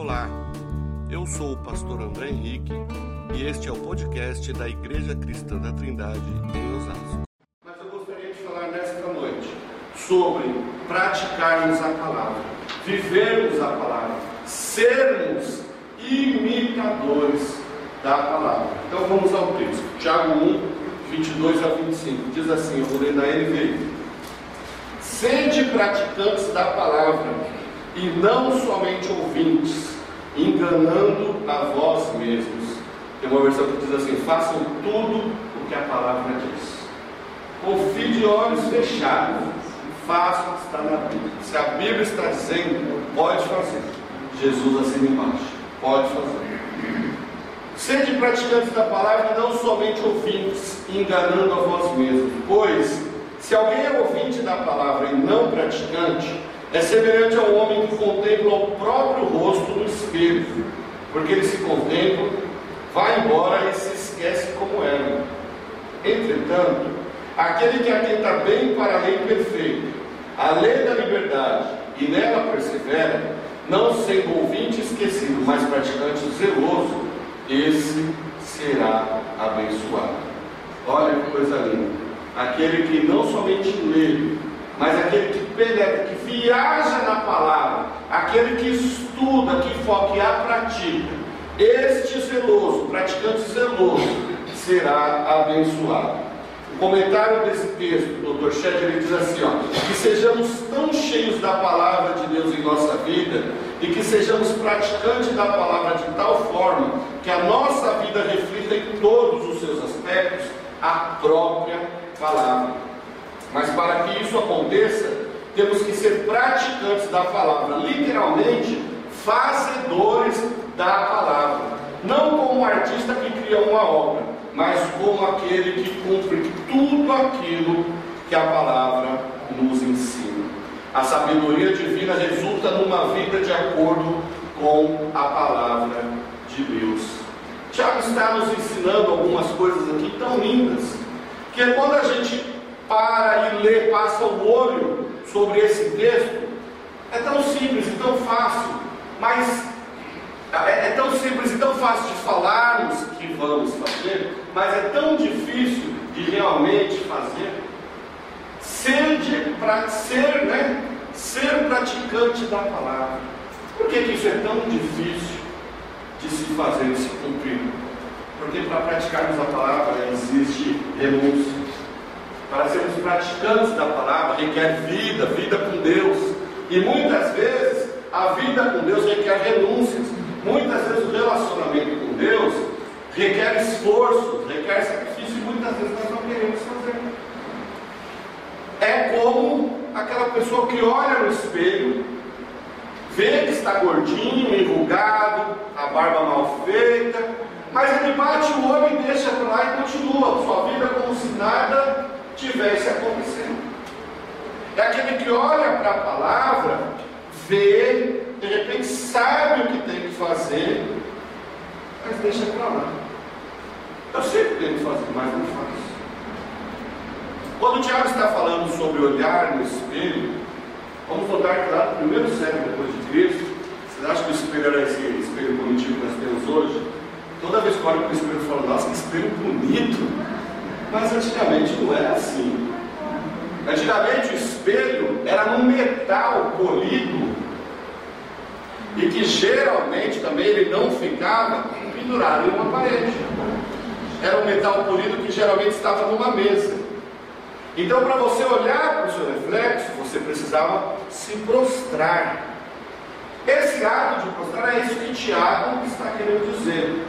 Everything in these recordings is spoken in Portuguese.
Olá, eu sou o pastor André Henrique e este é o podcast da Igreja Cristã da Trindade em Osasco. Mas eu gostaria de falar nesta noite sobre praticarmos a palavra, vivermos a palavra, sermos imitadores da palavra. Então vamos ao texto. Tiago 1, 22 a 25. Diz assim, eu vou ler na NVI. Sede praticantes da palavra e não somente ouvintes, enganando a vós mesmos. Tem uma versão que diz assim: façam tudo o que a palavra diz. Confie de olhos fechados façam o que está na Bíblia. Se a Bíblia está dizendo, pode fazer. Jesus assina embaixo. Pode fazer. Sede praticantes da palavra não somente ouvintes, enganando a vós mesmos. Pois, se alguém é ouvinte da palavra e não praticante, é semelhante ao homem que contempla o próprio rosto no espelho, porque ele se contempla, vai embora e se esquece como era. Entretanto, aquele que atenta bem para a lei perfeita, a lei da liberdade, e nela persevera, não sendo ouvinte esquecido, mas praticante zeloso, esse será abençoado. Olha que coisa linda. Aquele que não somente lê, mas aquele que penetra, que viaja na palavra, aquele que estuda, que foca e a pratica, este zeloso, praticante zeloso, será abençoado. O comentário desse texto, o Dr. Shed, ele diz assim: ó, que sejamos tão cheios da palavra de Deus em nossa vida e que sejamos praticantes da palavra de tal forma que a nossa vida reflita em todos os seus aspectos a própria palavra. Mas para que isso aconteça, temos que ser praticantes da palavra, literalmente fazedores da palavra. Não como um artista que cria uma obra, mas como aquele que cumpre tudo aquilo que a palavra nos ensina. A sabedoria divina resulta numa vida de acordo com a palavra de Deus. Tiago está nos ensinando algumas coisas aqui tão lindas, que é quando a gente para e lê, passa o olho sobre esse texto, é tão simples e tão fácil, mas é, é, tão simples e tão fácil de falarmos que vamos fazer, mas é tão difícil de realmente fazer. Ser, de, pra, ser, né, ser praticante da palavra. Por que, que isso é tão difícil de se fazer e se cumprir? Porque para praticarmos a palavra existe renúncia. Para sermos praticantes da palavra requer vida, vida com Deus. E muitas vezes a vida com Deus requer renúncias. Muitas vezes o relacionamento com Deus requer esforço, requer sacrifício e muitas vezes nós não queremos fazer. É como aquela pessoa que olha no espelho, vê que está gordinho, enrugado, a barba mal feita, mas ele bate o olho e deixa para lá e continua sua vida como se nada tivesse acontecendo. É aquele que olha para a palavra, vê, de repente sabe o que tem que fazer, mas deixa para lá. Eu sei o que tem que fazer, mas não faz. Quando o Tiago está falando sobre olhar no espelho, vamos voltar lá no primeiro século depois de Cristo. Vocês acham que o espelho era esse espelho bonitinho que nós temos hoje? Toda vez que olho para o espelho, eu falo, nossa, que espelho bonito. Mas antigamente não era assim. Antigamente o espelho era num metal polido e que geralmente também ele não ficava pendurado em uma parede. Era um metal polido que geralmente estava numa mesa. Então, para você olhar para o seu reflexo, você precisava se prostrar. Esse ato de prostrar é isso que Tiago está querendo dizer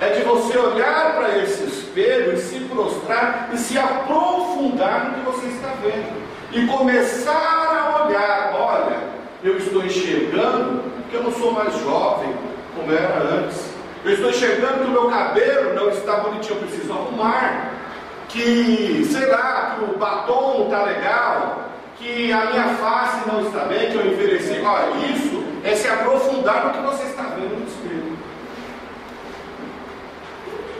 é de você olhar para esse espelho e se prostrar e se aprofundar no que você está vendo. E começar a olhar, olha, eu estou enxergando que eu não sou mais jovem como era antes. Eu estou enxergando que o meu cabelo não está bonitinho, eu preciso arrumar. Que, sei lá, que o batom não está legal, que a minha face não está bem, que eu envelheci. Olha, isso é se aprofundar no que você está vendo no espelho.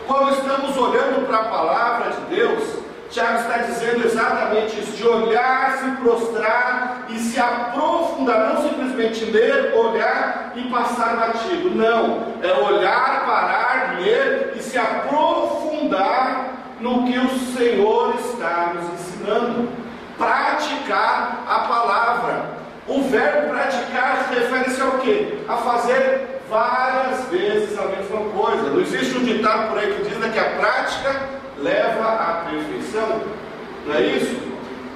Quando estamos olhando para a palavra de Deus, Tiago está dizendo exatamente isso: de olhar, se prostrar e se aprofundar, não simplesmente ler, olhar e passar batido. Não, é olhar, parar, ler e se aprofundar no que o Senhor está nos ensinando. Praticar a palavra. O verbo praticar refere-se ao quê? A fazer várias vezes a mesma coisa. Não existe um ditado por aí que diz né, que a prática leva à perfeição. Não é isso?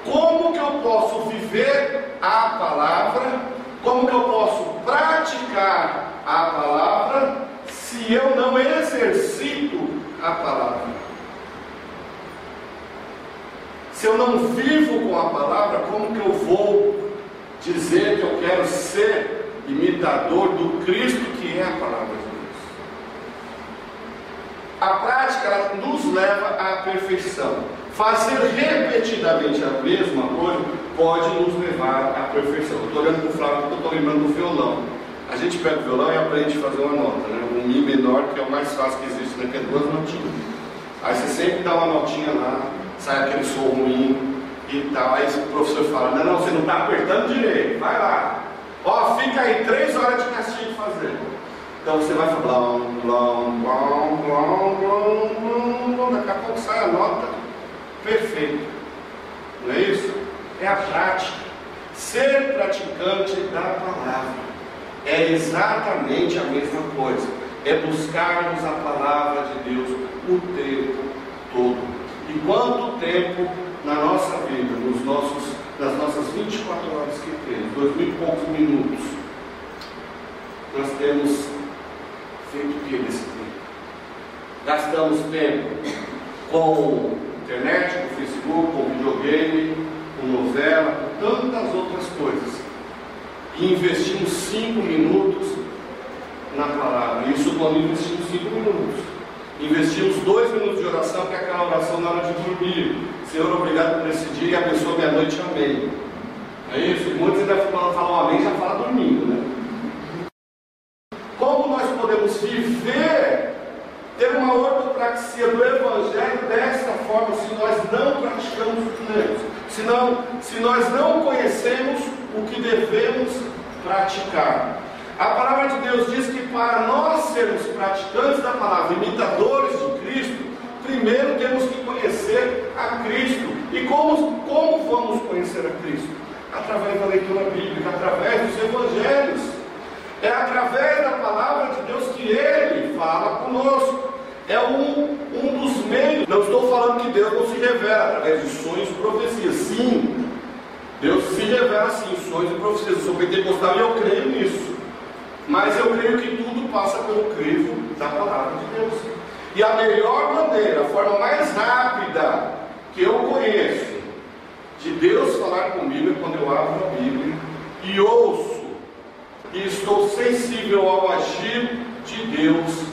Como que eu posso viver a palavra? Como que eu posso praticar a palavra se eu não exercito a palavra? Se eu não vivo com a palavra, como que eu vou dizer que eu quero ser imitador do Cristo que é a palavra de Deus? A prática nos leva à perfeição. Fazer repetidamente a mesma coisa pode nos levar à perfeição. Estou olhando para o Flávio porque eu estou lembrando do violão. A gente pega o violão e aprende a fazer uma nota, né? um Mi menor, que é o mais fácil que existe, né? que é duas notinhas. Aí você sempre dá uma notinha lá, sai aquele som ruim e tal. Aí o professor fala: Não, não, você não está apertando direito, vai lá. Ó, fica aí três horas de castigo fazendo. Então você vai falar blom, blom, blom, blom, blom, blom, daqui a pouco sai a nota perfeita. Não é isso? É a prática. Ser praticante da palavra é exatamente a mesma coisa. É buscarmos a palavra de Deus o tempo todo. E quanto tempo na nossa vida, nos nossos, nas nossas 24 horas que temos, dois mil e poucos minutos, nós temos feito o que nesse tempo? Gastamos tempo com internet, com Facebook, com videogame, com novela, com tantas outras coisas. E investimos cinco minutos na palavra. Isso quando investimos cinco minutos. Investimos dois minutos de oração, que é aquela oração na hora de dormir. Senhor, obrigado por esse dia e abençoa minha noite, amém. É isso? Muitos ainda falam, amém, já fala dormindo, né? viver, ter uma ortopraxia do Evangelho desta forma, se nós não praticamos o que lemos, se, não, se nós não conhecemos o que devemos praticar. A palavra de Deus diz que para nós sermos praticantes da palavra, imitadores de primeiro temos que conhecer a Cristo. E como, como vamos conhecer a Cristo? Através da leitura bíblica, através dos evangelhos. É através da palavra de Deus que Ele fala conosco. É um, um dos meios. Não estou falando que Deus não se revela através de sonhos e profecias. Sim, Deus se revela sim, sonhos e profecias. Eu sou pentecostal e eu creio nisso. Mas eu creio que tudo passa pelo crivo da palavra de Deus. E a melhor maneira, a forma mais rápida que eu conheço de Deus falar comigo é quando eu abro a Bíblia e ouço e estou sensível ao agir de Deus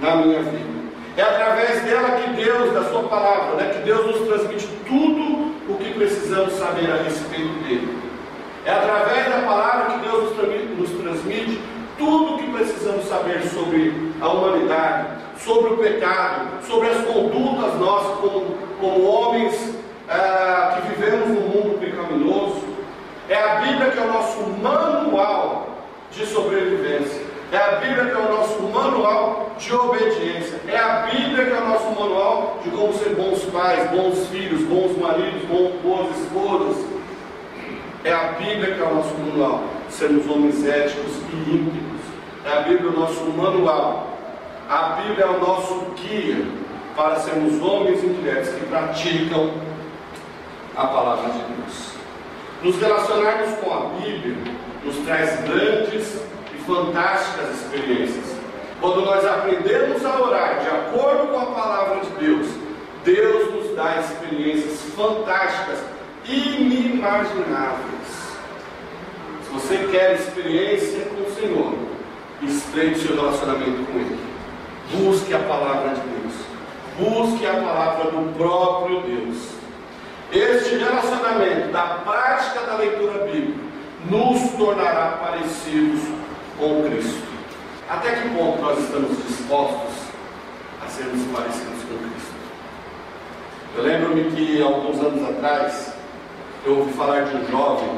na minha vida. É através dela que Deus, da Sua palavra, né, que Deus nos transmite tudo o que precisamos saber a respeito dele. É através da palavra que Deus nos transmite, nos transmite tudo o que precisamos saber sobre a humanidade, sobre o pecado, sobre as condutas nossas como, como homens ah, que vivemos num mundo pecaminoso. É a Bíblia que é o nosso manual de sobrevivência. É a Bíblia que é o nosso manual de obediência. É a Bíblia que é o nosso manual de como ser bons pais, bons filhos, bons maridos, boas esposas. É a Bíblia que é o nosso manual sermos homens éticos e íntegros. É a Bíblia o nosso manual. A Bíblia é o nosso guia para sermos homens e mulheres que praticam a palavra de Deus. Nos relacionarmos com a Bíblia nos traz grandes e fantásticas experiências. Quando nós aprendemos a orar de acordo com a palavra de Deus, Deus nos dá experiências fantásticas, inimagináveis. Se você quer experiência com o Senhor, estreite seu relacionamento com Ele. Busque a palavra de Deus. Busque a palavra do próprio Deus. Este relacionamento da prática da leitura bíblica nos tornará parecidos com Cristo. Até que ponto nós estamos dispostos a sermos parecidos com Cristo? Eu lembro-me que alguns anos atrás eu ouvi falar de um jovem,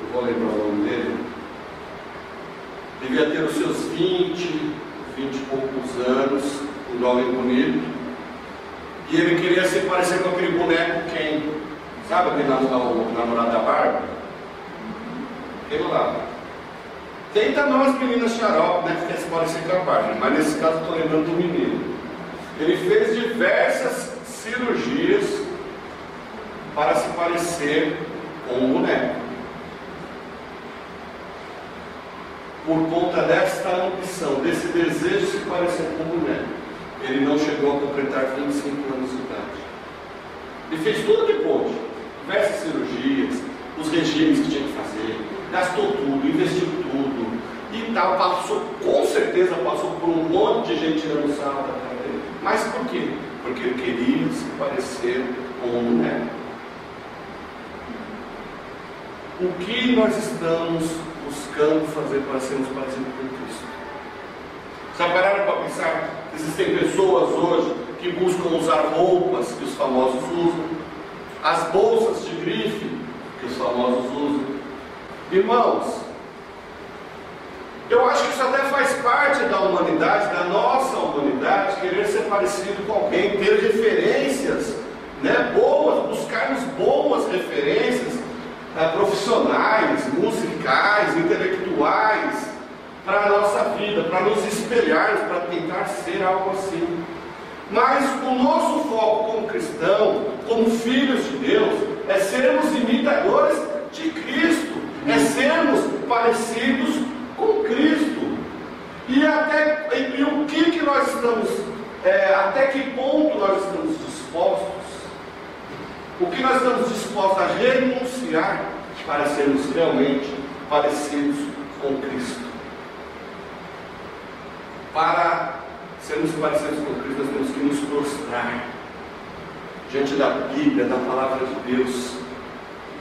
eu vou lembrar o nome dele, devia ter os seus 20, 20 e poucos anos, um jovem bonito, e ele queria se parecer com aquele boneco quem? Sabe aquele namorado da barba? Aquele lá. Tem também umas meninas xarope, né, que se parecer com a barba, mas nesse caso estou lembrando do menino. Ele fez diversas cirurgias para se parecer com um boneco. Por conta desta ambição, desse desejo de se parecer com boneco, ele não chegou a completar 25 anos de idade. Ele fez tudo que pôde, diversas cirurgias, os regimes que tinha que fazer, gastou tudo, investiu tudo e tal, passou, com certeza passou por um monte de gente tirando sarro da cara. Mas por quê? Porque ele queria se parecer com boneco. o que nós estamos buscando fazer para sermos parecidos com Cristo. Já pararam para pensar que existem pessoas hoje que buscam usar roupas que os famosos usam, as bolsas de grife que os famosos usam? Irmãos, eu acho que isso até faz parte da humanidade, da nossa humanidade, querer ser parecido com alguém, ter referências né, boas, buscarmos boas referências é, profissionais, musicais, intelectuais para a nossa vida, para nos espelharmos, para tentar ser algo assim. Mas o nosso foco como cristão, como filhos de Deus, é sermos imitadores de Cristo, é sermos parecidos com Cristo. E até e, o que, que nós estamos, é, até que ponto nós estamos dispostos o que nós estamos dispostos a renunciar para sermos realmente parecidos com Cristo? Para sermos parecidos com Cristo, nós temos que nos prostrar diante da Bíblia, da palavra de Deus,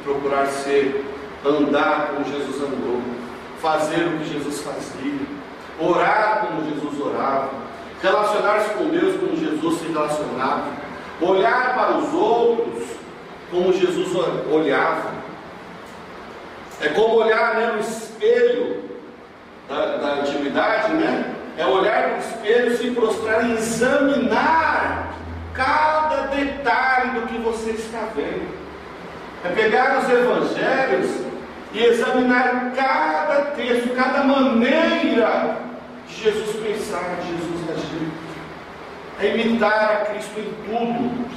procurar ser, andar como Jesus andou, fazer o que Jesus fazia, orar como Jesus orava, relacionar-se com Deus como Jesus se relacionava, olhar para os outros como Jesus olhava. É como olhar né, no espelho da, da antiguidade, né? É olhar no espelho, se prostrar e examinar cada detalhe do que você está vendo. É pegar os evangelhos e examinar cada texto, cada maneira de Jesus pensar, de Jesus agir. É imitar a Cristo em tudo,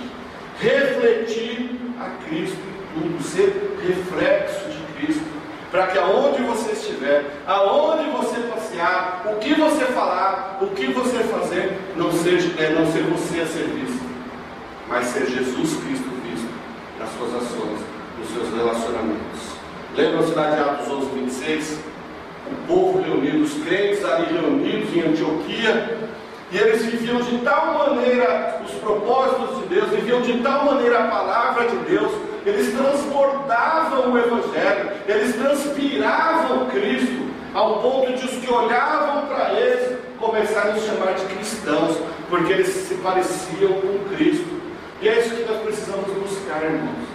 refletir a Cristo em tudo, ser reflexo de Cristo, para que aonde você estiver, aonde você passear, o que você falar, o que você fazer, não seja é não ser você a ser visto, mas ser Jesus Cristo visto nas suas ações, nos seus relacionamentos. Lembra-se lá de Atos 11, 26? O povo reunido, os crentes ali reunidos em Antioquia, e eles viviam de tal maneira os propósitos de Deus, viviam de tal maneira a palavra de Deus, eles transbordavam o Evangelho, eles transpiravam Cristo, ao ponto de os que olhavam para eles começarem a chamar de cristãos, porque eles se pareciam com Cristo. E é isso que nós precisamos buscar, irmãos,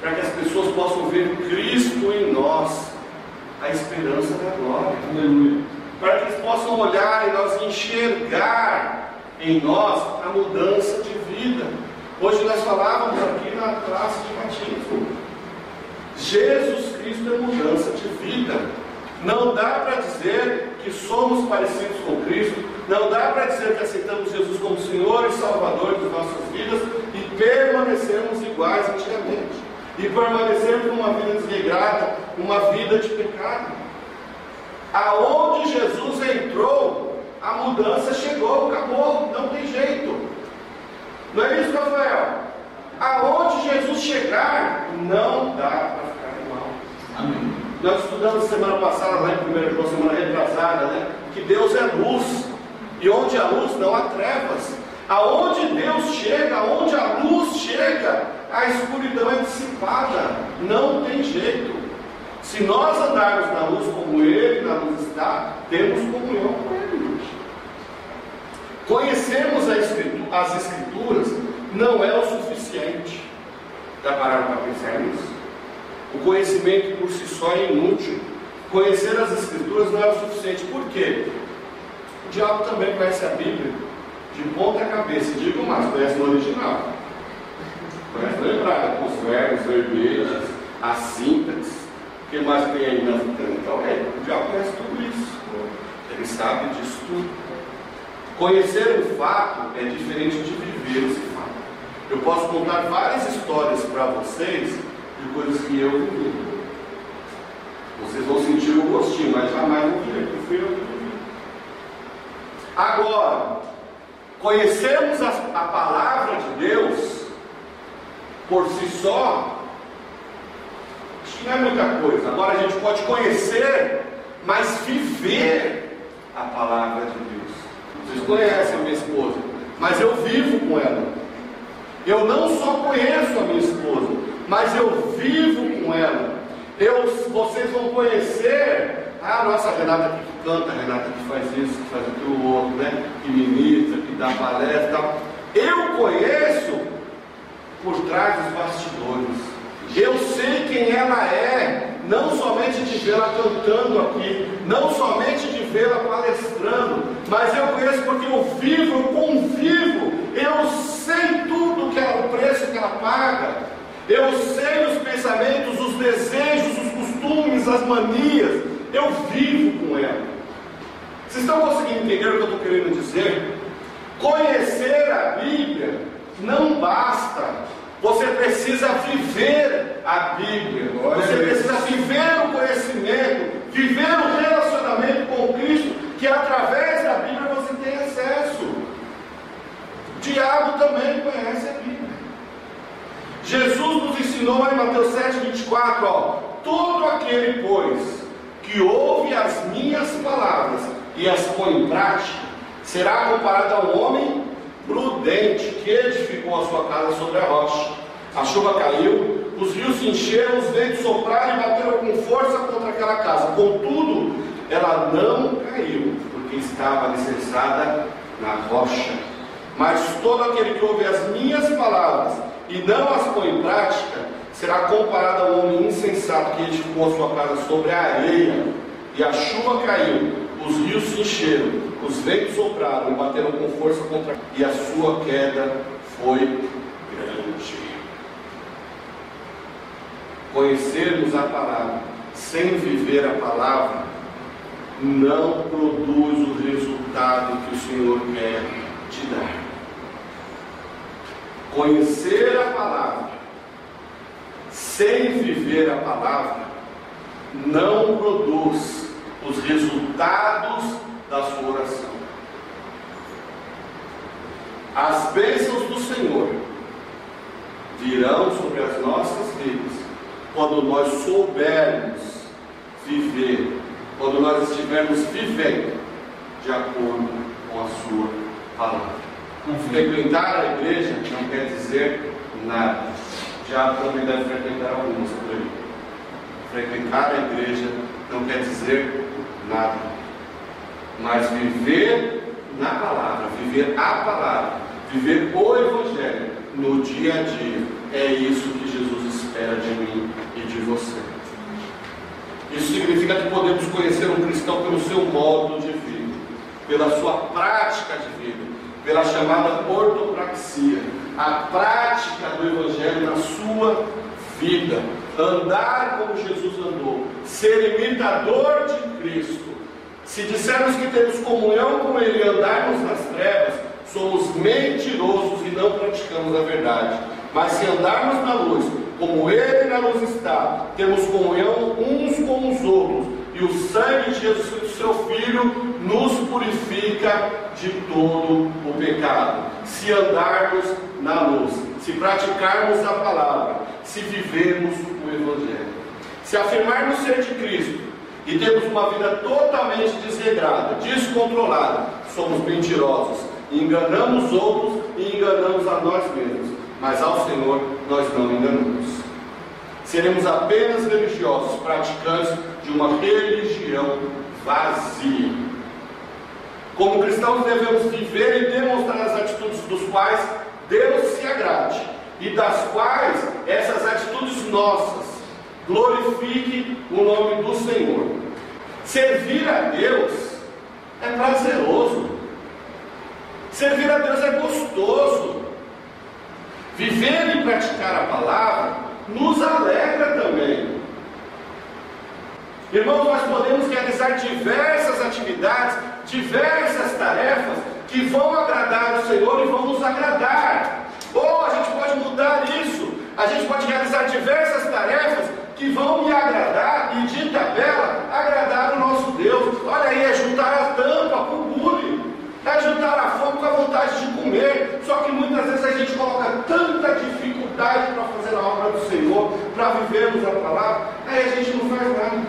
para que as pessoas possam ver Cristo em nós, a esperança da glória. Aleluia para que eles possam olhar e nós enxergar em nós a mudança de vida. Hoje nós falávamos aqui na classe de batismo. Jesus Cristo é mudança de vida. Não dá para dizer que somos parecidos com Cristo, não dá para dizer que aceitamos Jesus como Senhor e Salvador de nossas vidas e permanecemos iguais antigamente. E permanecermos numa vida desregrada, uma vida de pecado. Aonde Jesus entrou, a mudança chegou, acabou, não tem jeito. Não é isso, Rafael? Aonde Jesus chegar, não dá para ficar igual. Amém. Nós estudamos semana passada, lá em 1 João, semana retrasada, né? Que Deus é luz. E onde há luz, não há trevas. Aonde Deus chega, aonde a luz chega, a escuridão é dissipada. Não tem jeito. Se nós andarmos na luz como Ele na luz está, temos comunhão com Ele. Conhecermos as Escrituras não é o suficiente. Já pararam para pensar nisso? O conhecimento por si só é inútil. Conhecer as Escrituras não é o suficiente. Por quê? O diabo também conhece a Bíblia de ponta cabeça. Digo mais, conhece no original. Conhece no hebraico, os verbos, verbetes, a sintaxe. O que mais tem aí na Então, é, o diabo conhece tudo isso. Ele sabe disso tudo. Conhecer um fato é diferente de viver esse fato. Eu posso contar várias histórias para vocês de coisas que eu vivi. Vocês vão sentir o gostinho, mas jamais vão ver que fui eu que vivi. Agora, conhecermos a, a palavra de Deus por si só, que não é muita coisa. Agora a gente pode conhecer, mas viver a palavra de Deus. Vocês conhecem a minha esposa, mas eu vivo com ela. Eu não só conheço a minha esposa, mas eu vivo com ela. Eu, vocês vão conhecer a nossa Renata que canta, Renata que faz isso, que faz aquilo outro, né? Que ministra, que dá palestra. Eu conheço por trás dos bastidores. Eu sei quem ela é, não somente de vê-la cantando aqui, não somente de vê-la palestrando, mas eu conheço porque eu vivo, eu convivo, eu sei tudo que é o preço que ela paga, eu sei os pensamentos, os desejos, os costumes, as manias, eu vivo com ela. Vocês estão conseguindo entender o que eu estou querendo dizer? Conhecer a Bíblia não basta você precisa viver a Bíblia. Você precisa viver o conhecimento, viver o relacionamento com Cristo, que através da Bíblia você tem acesso. O diabo também conhece a Bíblia. Jesus nos ensinou em Mateus 7, 24, ó, todo aquele, pois, que ouve as minhas palavras e as põe em prática, será comparado a um homem prudente que edificou a sua casa sobre a rocha. A chuva caiu, os rios se encheram, os ventos sopraram e bateram com força contra aquela casa. Contudo, ela não caiu, porque estava alicerçada na rocha. Mas todo aquele que ouve as minhas palavras e não as põe em prática, será comparado a um homem insensato que edificou a sua casa sobre a areia, e a chuva caiu, os rios se encheram, os ventos sopraram e bateram com força contra e a sua queda foi grande. Conhecermos a palavra sem viver a palavra não produz o resultado que o Senhor quer te dar. Conhecer a palavra sem viver a palavra não produz os resultados da sua oração. As bênçãos do Senhor virão sobre as nossas vidas quando nós soubermos viver, quando nós estivermos vivendo de acordo com a sua palavra. Frequentar a igreja não quer dizer nada. Já também deve frequentar algumas por aí. Frequentar a igreja não quer dizer nada. Mas viver na palavra, viver a palavra, viver o Evangelho no dia a dia, é isso que Jesus espera de mim e de você. Isso significa que podemos conhecer um cristão pelo seu modo de vida, pela sua prática de vida, pela chamada ortopraxia, a prática do Evangelho na sua vida, andar como Jesus andou, ser imitador de Cristo. Se dissermos que temos comunhão com Ele e andarmos nas trevas, somos mentirosos e não praticamos a verdade. Mas se andarmos na luz, como Ele na luz está, temos comunhão uns com os outros, e o sangue de Jesus seu Filho, nos purifica de todo o pecado. Se andarmos na luz, se praticarmos a palavra, se vivermos o Evangelho, se afirmarmos ser de Cristo e temos uma vida totalmente desregrada, descontrolada, somos mentirosos, enganamos outros e enganamos a nós mesmos, mas ao Senhor nós não enganamos. Seremos apenas religiosos, praticantes de uma religião vazia. Como cristãos devemos viver e demonstrar as atitudes dos quais Deus se agrade, e das quais essas atitudes nossas glorifiquem o nome do Senhor. Servir a Deus é prazeroso. Servir a Deus é gostoso. Viver e praticar a palavra nos alegra também. Irmãos, nós podemos realizar diversas atividades, diversas tarefas que vão agradar o Senhor e vão nos agradar. Ou a gente pode mudar isso, a gente pode realizar diversas tarefas que vão me agradar e de tabela agradar o nosso Deus. Olha aí, é juntar a tampa com o bule, é juntar a fome com a vontade de comer. Só que muitas vezes a gente coloca tanta dificuldade para fazer a obra do Senhor, para vivermos a palavra, aí a gente não faz nada.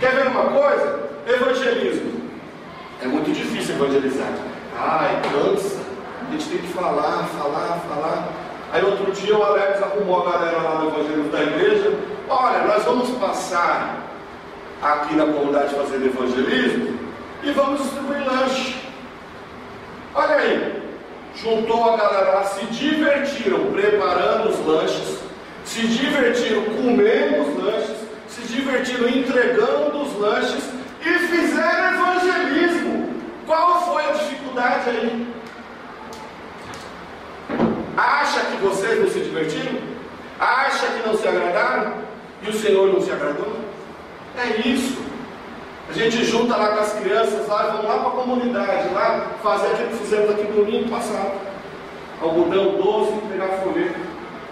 Quer ver uma coisa? Evangelismo. É muito difícil evangelizar. Ai, cansa. A gente tem que falar, falar, falar. Aí outro dia o Alex arrumou a galera lá no evangelismo da igreja. Olha, nós vamos passar aqui na comunidade fazendo evangelismo e vamos distribuir lanche. Olha aí, juntou a galera lá, se divertiram preparando os lanches, se divertiram comendo os lanches, se divertiram entregando os lanches e fizeram evangelismo. Qual foi a dificuldade aí? Acha que vocês não se divertiram? Acha que não se agradaram? E o Senhor não se agradou? É isso. A gente junta lá com as crianças lá vamos lá para a comunidade, lá fazer aquilo que fizemos aqui no domingo passado. Algodão doce, pegar folheto.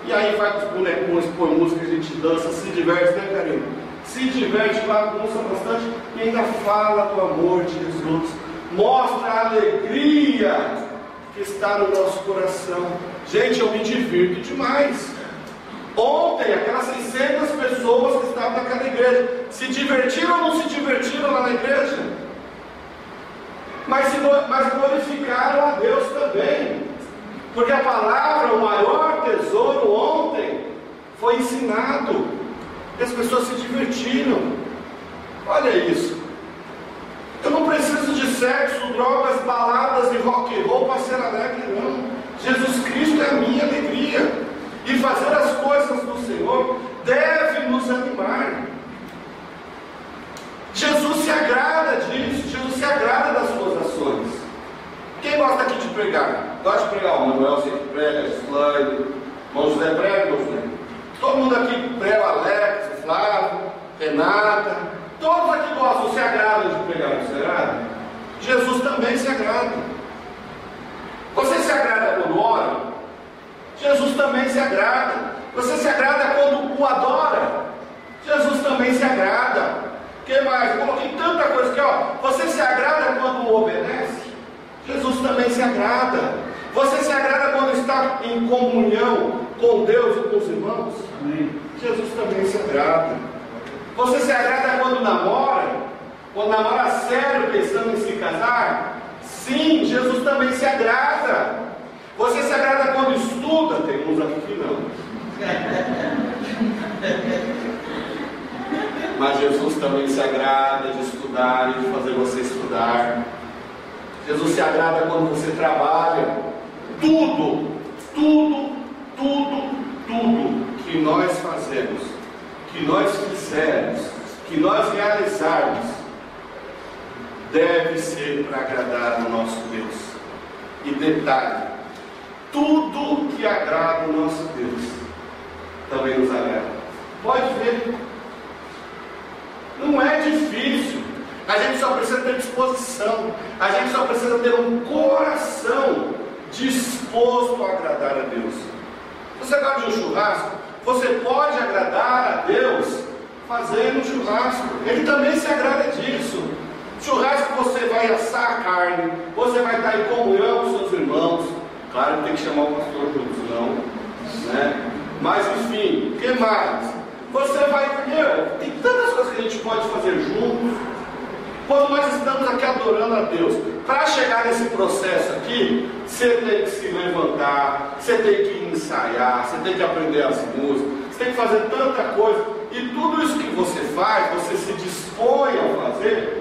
E aí vai com os bonecões, põe música, a gente dança, se diverte, né, carinho? Se diverte, bagunça bastante e ainda fala do amor de Jesus. Mostra a alegria está no nosso coração. Gente, eu me divirto demais. Ontem, aquelas 600 pessoas que estavam naquela igreja, se divertiram ou não se divertiram lá na igreja? Mas, mas glorificaram a Deus também. Porque a palavra, o maior tesouro ontem, foi ensinado. E as pessoas se divertiram. Olha isso. Eu não preciso de sexo, drogas, baladas e rock and roll para ser alegre, não. Jesus Cristo é a minha alegria. E fazer as coisas do Senhor deve nos animar. Jesus se agrada disso, Jesus se agrada das suas ações. Quem gosta aqui de pregar? Gosta de pregar? O Manuel sempre prega, Slane, irmão José prega. Todo mundo aqui prega, Alex, Flávio, Renata. Todos aqui gostam, se agradam de pregar, não se? Jesus também se agrada. Você se agrada quando ora? Jesus também se agrada. Você se agrada quando o adora? Jesus também se agrada. que mais? Coloquei tanta coisa aqui, ó. Você se agrada quando o obedece? Jesus também se agrada. Você se agrada quando está em comunhão com Deus e com os irmãos? Amém. Jesus também se agrada. Você se agrada quando namora? Quando namora sério, pensando em se casar? Sim, Jesus também se agrada. Você se agrada quando estuda? Tem uns aqui que não. Mas Jesus também se agrada de estudar e de fazer você estudar. Jesus se agrada quando você trabalha. Tudo, tudo, tudo, tudo que nós fazemos, que nós fizermos, que nós realizarmos, deve ser para agradar o nosso Deus. E detalhe, tudo que agrada o nosso Deus também nos agrada. Pode ver. Não é difícil. A gente só precisa ter disposição. A gente só precisa ter um coração disposto a agradar a Deus. Você gosta de um churrasco? Você pode agradar a Deus fazendo um churrasco. Ele também se agrada disso. Churrasco você vai assar a carne, você vai estar em comunhão com seus irmãos. Claro que tem que chamar o pastor junto, senão, né? Mas enfim, o que mais? Você vai, meu, tem tantas coisas que a gente pode fazer juntos. Quando nós estamos aqui adorando a Deus, para chegar nesse processo aqui, você tem que se levantar, você tem que ensaiar, você tem que aprender as músicas, você tem que fazer tanta coisa. E tudo isso que você faz, você se dispõe a fazer,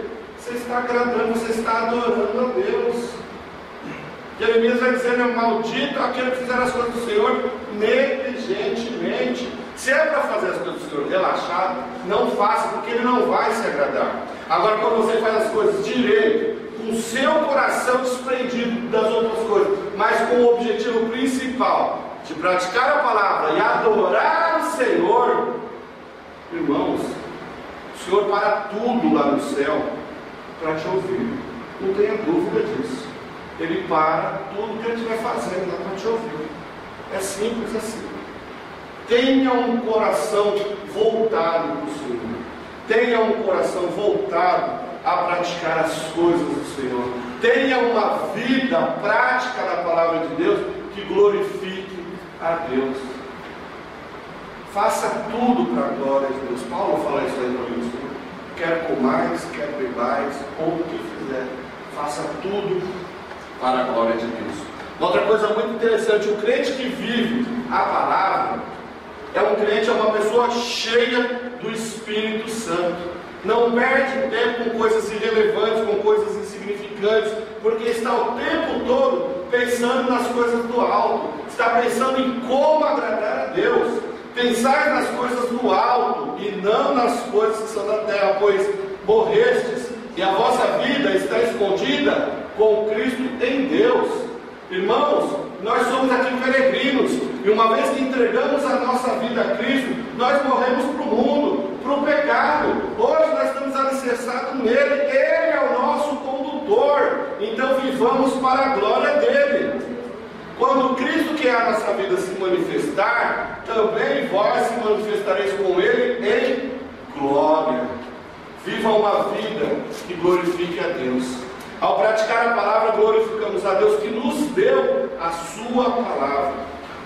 você está agradando, você está adorando a Deus. Jeremias vai dizer, né, maldito aquele que fizer as coisas do Senhor negligentemente. Se é para fazer as coisas do Senhor relaxado, não faça, porque Ele não vai se agradar. Agora, quando você faz as coisas direito, com o seu coração desprendido das outras coisas, mas com o objetivo principal de praticar a palavra e adorar o Senhor, irmãos, o Senhor para tudo lá no céu para te ouvir. Não tenha dúvida disso. Ele para tudo que ele estiver fazendo lá para te ouvir. É simples assim. Tenha um coração voltado para o Senhor. Tenha um coração voltado a praticar as coisas do Senhor. Tenha uma vida prática na palavra de Deus que glorifique a Deus. Faça tudo para a glória de Deus. Paulo fala isso aí para mim. Quer comais, quer bebais, ou o que fizer. Faça tudo para a glória de Deus. Outra coisa muito interessante, o crente que vive a palavra é um crente, é uma pessoa cheia do Espírito Santo. Não perde tempo com coisas irrelevantes, com coisas insignificantes, porque está o tempo todo pensando nas coisas do alto, está pensando em como agradar a Deus. Pensar nas coisas do alto e não nas coisas que são da terra, pois morrestes e a vossa vida está escondida com Cristo em Deus. Irmãos, nós somos aqui peregrinos, e uma vez que entregamos a nossa vida a Cristo, nós morremos para o mundo, para o pecado. Hoje nós estamos alicerçados nele, Ele é o nosso condutor. Então vivamos para a glória dele. Quando Cristo que é a nossa vida se manifestar, também vós se manifestareis com Ele em glória. Viva uma vida que glorifique a Deus. Ao praticar a palavra, glorificamos a Deus que nos deu a sua palavra.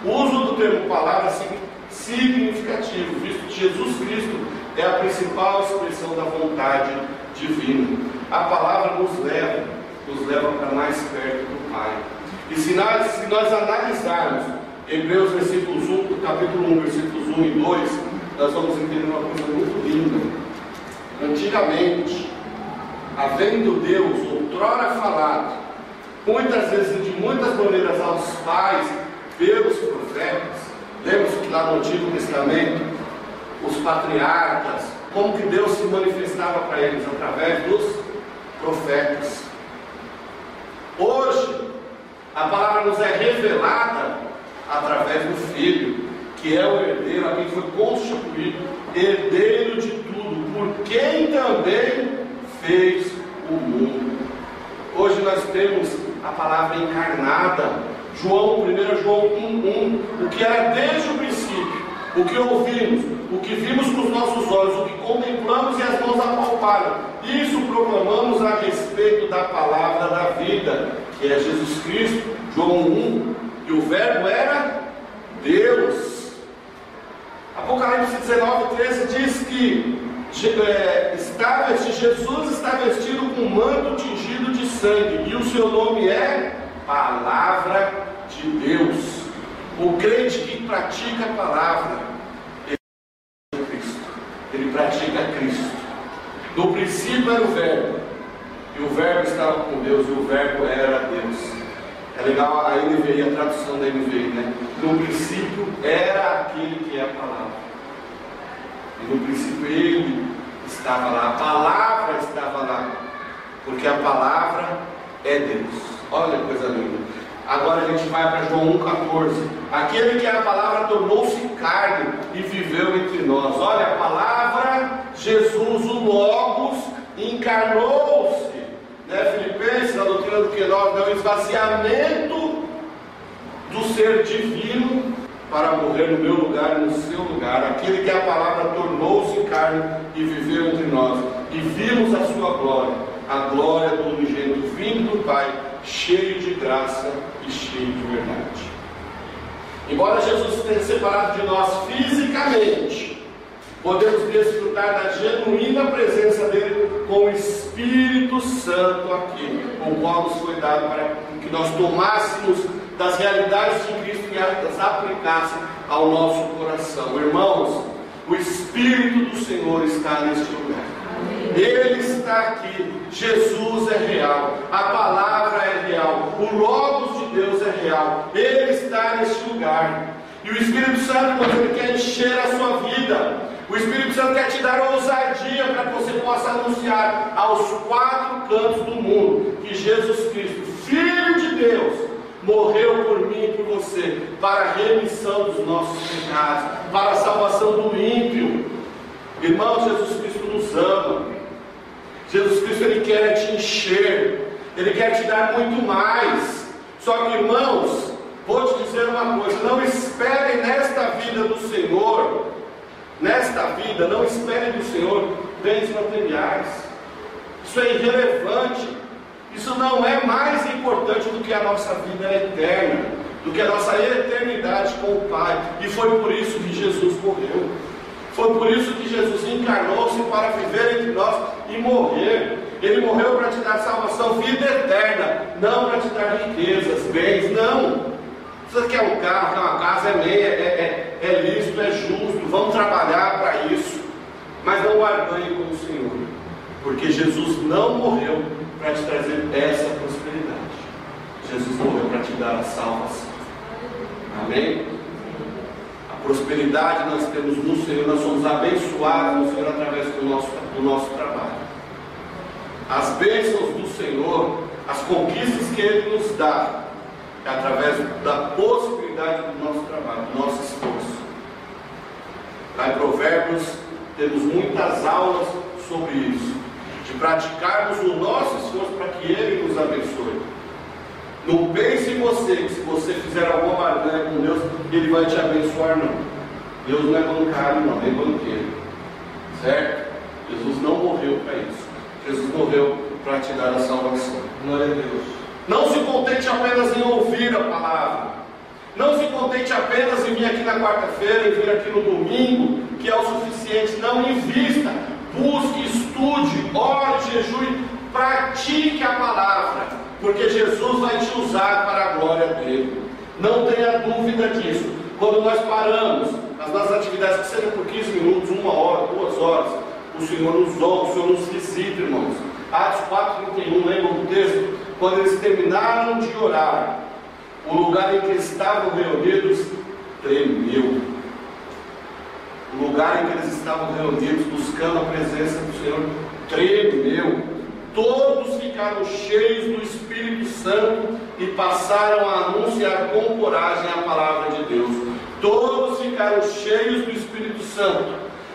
O uso do termo palavra é significativo, visto que Jesus Cristo é a principal expressão da vontade divina. A palavra nos leva, nos leva para mais perto do Pai. E se nós, se nós analisarmos Hebreus versículos 1, capítulo 1, versículos 1 e 2, nós vamos entender uma coisa muito linda. Antigamente, havendo Deus outrora falado, muitas vezes e de muitas maneiras aos pais, pelos profetas, lemos que lá no Antigo Testamento, os patriarcas, como que Deus se manifestava para eles através dos profetas. A palavra nos é revelada através do Filho, que é o herdeiro, a quem foi constituído herdeiro de tudo, por quem também fez o mundo. Hoje nós temos a palavra encarnada. João, 1 João 1,1, o que era desde o princípio, o que ouvimos, o que vimos com os nossos olhos, o que contemplamos e as mãos apalparam. Isso proclamamos a respeito da palavra da vida, que é Jesus Cristo. João 1, que o verbo era Deus. Apocalipse 19, 13 diz que é, está vestido, Jesus está vestido com um manto tingido de sangue, e o seu nome é Palavra de Deus. O crente que pratica a palavra, ele é Cristo, ele pratica Cristo. No princípio era o Verbo, e o Verbo estava com Deus, e o Verbo era Deus. É legal a NVI, a tradução da NVI, né? No princípio era aquele que é a palavra. E no princípio ele estava lá, a palavra estava lá, porque a palavra é Deus. Olha que coisa linda. Agora a gente vai para João 1,14. Aquele que é a palavra tornou-se carne e viveu entre nós. Olha, a palavra, Jesus, o Logos, encarnou-se. Né? Filipenses, a doutrina do que nós, é o esvaziamento do ser divino para morrer no meu lugar e no seu lugar. Aquele que a palavra tornou-se carne e viveu entre nós. E vimos a sua glória, a glória do unigênito vindo do Pai, cheio de graça e cheio de verdade. Embora Jesus tenha separado de nós fisicamente, podemos desfrutar da genuína presença dele com o Espírito Santo aqui, o qual nos foi dado para que nós tomássemos das realidades de Cristo e as aplicasse ao nosso coração. Irmãos, o Espírito do Senhor está neste lugar. Ele está aqui. Jesus é real. A palavra é real. O Logos de celestial. Ele está neste lugar. E o Espírito Santo, irmãos, ele quer encher a sua vida. O Espírito Santo quer te dar ousadia para que você possa anunciar aos quatro cantos do mundo que Jesus Cristo, Filho de Deus, morreu por mim e por você, para a remissão dos nossos pecados, para a salvação do ímpio. Irmão, Jesus Cristo nos ama. Jesus Cristo ele quer te encher, ele quer te dar muito mais. Só que, irmãos, vou te dizer uma coisa: não espere nesta vida do Senhor, nesta vida, não espere do Senhor bens materiais. Isso é irrelevante. Isso não é mais importante do que a nossa vida eterna, do que a nossa eternidade com o Pai. E foi por isso que Jesus morreu. Foi por isso que Jesus encarnou-se para viver entre nós e morrer. Ele morreu para te dar salvação, vida eterna, não para te dar riquezas, bens, não. Você quer um carro, quer uma casa, é meia, é, é, é lícito, é justo, vamos trabalhar para isso. Mas não barganhe com o Senhor, porque Jesus não morreu para te trazer essa prosperidade. Jesus morreu para te dar a salvação. Amém? prosperidade nós temos no Senhor, nós somos abençoados no Senhor através do nosso, do nosso trabalho. As bênçãos do Senhor, as conquistas que Ele nos dá, através da possibilidade do nosso trabalho, do nosso esforço. Lá em Provérbios temos muitas aulas sobre isso, de praticarmos o nosso esforço para que Ele nos abençoe. Não pense em você que se você fizer alguma barganha com Deus, Ele vai te abençoar, não. Deus não é bancário, não, nem banqueiro. Certo? Jesus não morreu para isso. Jesus morreu para te dar a salvação. Glória a Deus. Não se contente apenas em ouvir a palavra. Não se contente apenas em vir aqui na quarta-feira, em vir aqui no domingo, que é o suficiente. Não invista. Busque, estude, ore, jejue, pratique a palavra porque Jesus vai te usar para a glória dele. Não tenha dúvida disso. Quando nós paramos as nossas atividades, que sejam por 15 minutos, uma hora, duas horas, o Senhor nos honra, o Senhor nos visita, irmãos. Atos 4,31, lembram do texto? Quando eles terminaram de orar, o lugar em que estavam reunidos tremeu. O lugar em que eles estavam reunidos, buscando a presença do Senhor, tremeu todos ficaram cheios do Espírito Santo e passaram a anunciar com coragem a palavra de Deus. Todos ficaram cheios do Espírito Santo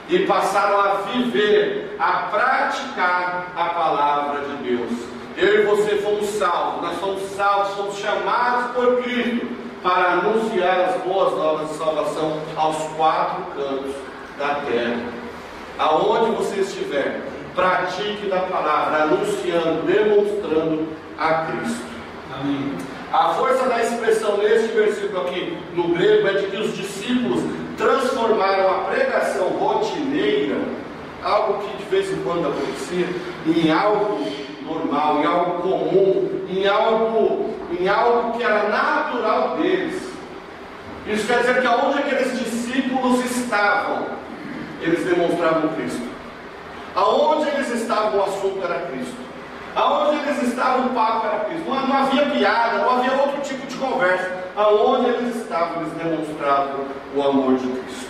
e passaram a viver, a praticar a palavra de Deus. Eu e você fomos salvos, nós somos salvos, somos chamados por Cristo para anunciar as boas novas de salvação aos quatro cantos da terra. Aonde você estiver, pratique da palavra, anunciando, demonstrando a Cristo. Amém. A força da expressão neste versículo aqui no grego é de que os discípulos transformaram a pregação rotineira, algo que de vez em quando acontecia, em algo normal, em algo comum, em algo, em algo que era natural deles. Isso quer dizer que aonde aqueles discípulos estavam, eles demonstravam Cristo. Aonde eles estavam, o assunto era Cristo. Aonde eles estavam, o papo era Cristo. Não, não havia piada, não havia outro tipo de conversa. Aonde eles estavam, eles demonstravam o amor de Cristo.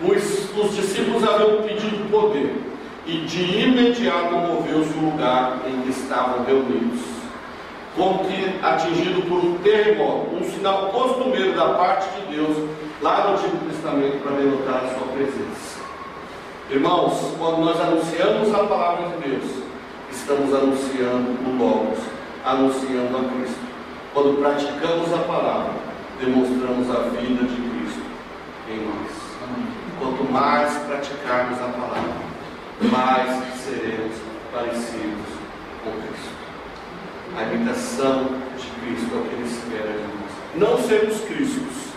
Os, os discípulos haviam pedido poder, e de imediato moveu-se o lugar em que estavam reunidos. Como que atingido por um terremoto, um sinal costumeiro da parte de Deus, lá no Antigo Testamento, para denotar a sua presença. Irmãos, quando nós anunciamos a palavra de Deus, estamos anunciando o Logos, anunciando a Cristo. Quando praticamos a palavra, demonstramos a vida de Cristo em nós. Quanto mais praticarmos a palavra, mais seremos parecidos com Cristo. A imitação de Cristo é o que Ele espera de nós. Não sermos Cristos,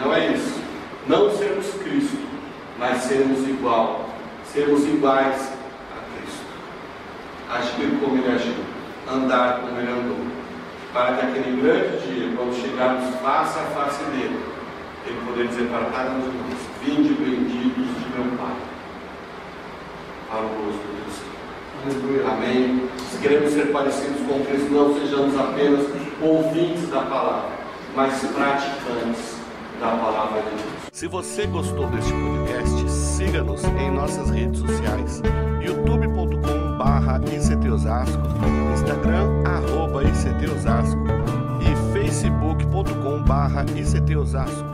não é isso. Não sermos Cristo mas sermos igual, sermos iguais a Cristo. Agir como ele agiu, andar como ele andou, para que aquele grande dia, quando chegarmos face a face dele, ele poder dizer para cada um de nós: Vinde Pai, para o rosto de Deus. Amém. Se queremos ser parecidos com Cristo, não sejamos apenas ouvintes da palavra, mas praticantes da palavra de Deus. Se você gostou deste podcast, siga-nos em nossas redes sociais, youtube.com barra Instagram, arroba ICT Osasco e facebook.com barra ICT Osasco.